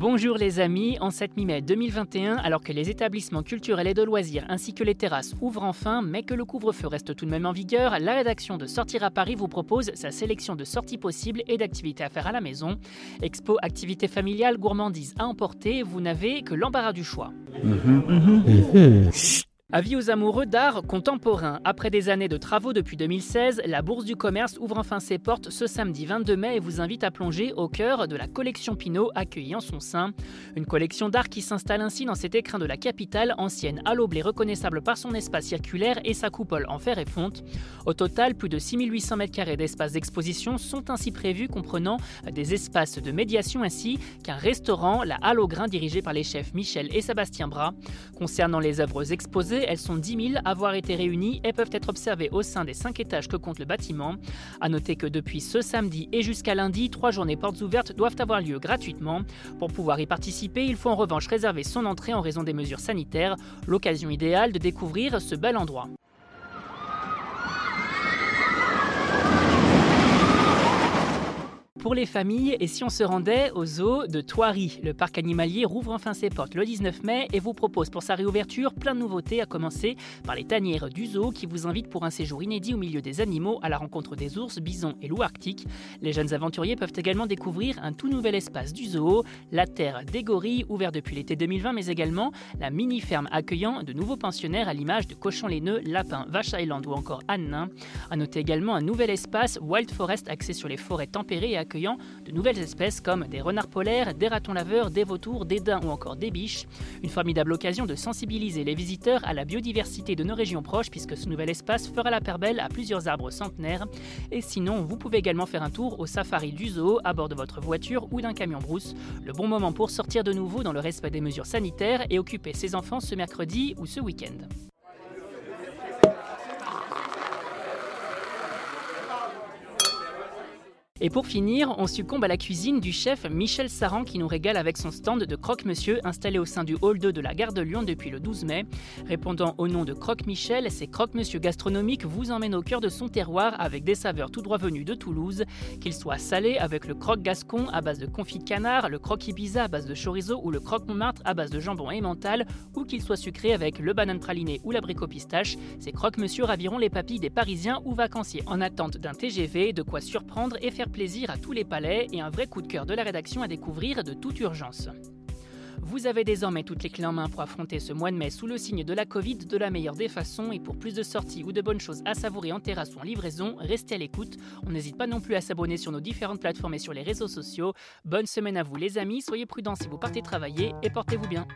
Bonjour les amis, en cette mi-mai 2021, alors que les établissements culturels et de loisirs ainsi que les terrasses ouvrent enfin, mais que le couvre-feu reste tout de même en vigueur, la rédaction de Sortir à Paris vous propose sa sélection de sorties possibles et d'activités à faire à la maison. Expo, activités familiales, gourmandises à emporter, vous n'avez que l'embarras du choix. Avis aux amoureux d'art contemporain. Après des années de travaux depuis 2016, la Bourse du commerce ouvre enfin ses portes ce samedi 22 mai et vous invite à plonger au cœur de la collection Pinot accueillie en son sein. Une collection d'art qui s'installe ainsi dans cet écrin de la capitale, ancienne à et reconnaissable par son espace circulaire et sa coupole en fer et fonte. Au total, plus de 6800 m2 d'espace d'exposition sont ainsi prévus, comprenant des espaces de médiation ainsi qu'un restaurant, la Halle au grain dirigé par les chefs Michel et Sébastien Bras. Concernant les œuvres exposées, elles sont 10 000 à avoir été réunies et peuvent être observées au sein des 5 étages que compte le bâtiment. A noter que depuis ce samedi et jusqu'à lundi, trois journées portes ouvertes doivent avoir lieu gratuitement. Pour pouvoir y participer, il faut en revanche réserver son entrée en raison des mesures sanitaires, l'occasion idéale de découvrir ce bel endroit. Pour les familles et si on se rendait au zoo de Thoiry. Le parc animalier rouvre enfin ses portes le 19 mai et vous propose pour sa réouverture plein de nouveautés, à commencer par les tanières du zoo qui vous invitent pour un séjour inédit au milieu des animaux à la rencontre des ours, bisons et loups arctiques. Les jeunes aventuriers peuvent également découvrir un tout nouvel espace du zoo, la Terre des gorilles, ouvert depuis l'été 2020, mais également la mini-ferme accueillant de nouveaux pensionnaires à l'image de cochons laineux, lapins, vaches Island ou encore ânes A noter également un nouvel espace Wild Forest axé sur les forêts tempérées et de nouvelles espèces comme des renards polaires, des ratons laveurs, des vautours, des daims ou encore des biches. Une formidable occasion de sensibiliser les visiteurs à la biodiversité de nos régions proches puisque ce nouvel espace fera la paire belle à plusieurs arbres centenaires. Et sinon, vous pouvez également faire un tour au safari du zoo à bord de votre voiture ou d'un camion brousse. Le bon moment pour sortir de nouveau dans le respect des mesures sanitaires et occuper ses enfants ce mercredi ou ce week-end. Et pour finir, on succombe à la cuisine du chef Michel Saran qui nous régale avec son stand de Croque-Monsieur installé au sein du hall 2 de la gare de Lyon depuis le 12 mai. Répondant au nom de Croque-Michel, ces Croque-Monsieur gastronomiques vous emmènent au cœur de son terroir avec des saveurs tout droit venues de Toulouse, qu'ils soient salés avec le croque gascon à base de confit de canard, le croque Ibiza à base de chorizo ou le croque Montmartre à base de jambon et mental, ou qu'ils soient sucrés avec le banane praliné ou l'abricot pistache, ces Croque-Monsieur raviront les papilles des Parisiens ou vacanciers en attente d'un TGV, de quoi surprendre et plaisir à tous les palais et un vrai coup de cœur de la rédaction à découvrir de toute urgence. Vous avez désormais toutes les clés en main pour affronter ce mois de mai sous le signe de la Covid de la meilleure des façons et pour plus de sorties ou de bonnes choses à savourer en terrasse ou en livraison, restez à l'écoute. On n'hésite pas non plus à s'abonner sur nos différentes plateformes et sur les réseaux sociaux. Bonne semaine à vous les amis, soyez prudents si vous partez travailler et portez-vous bien.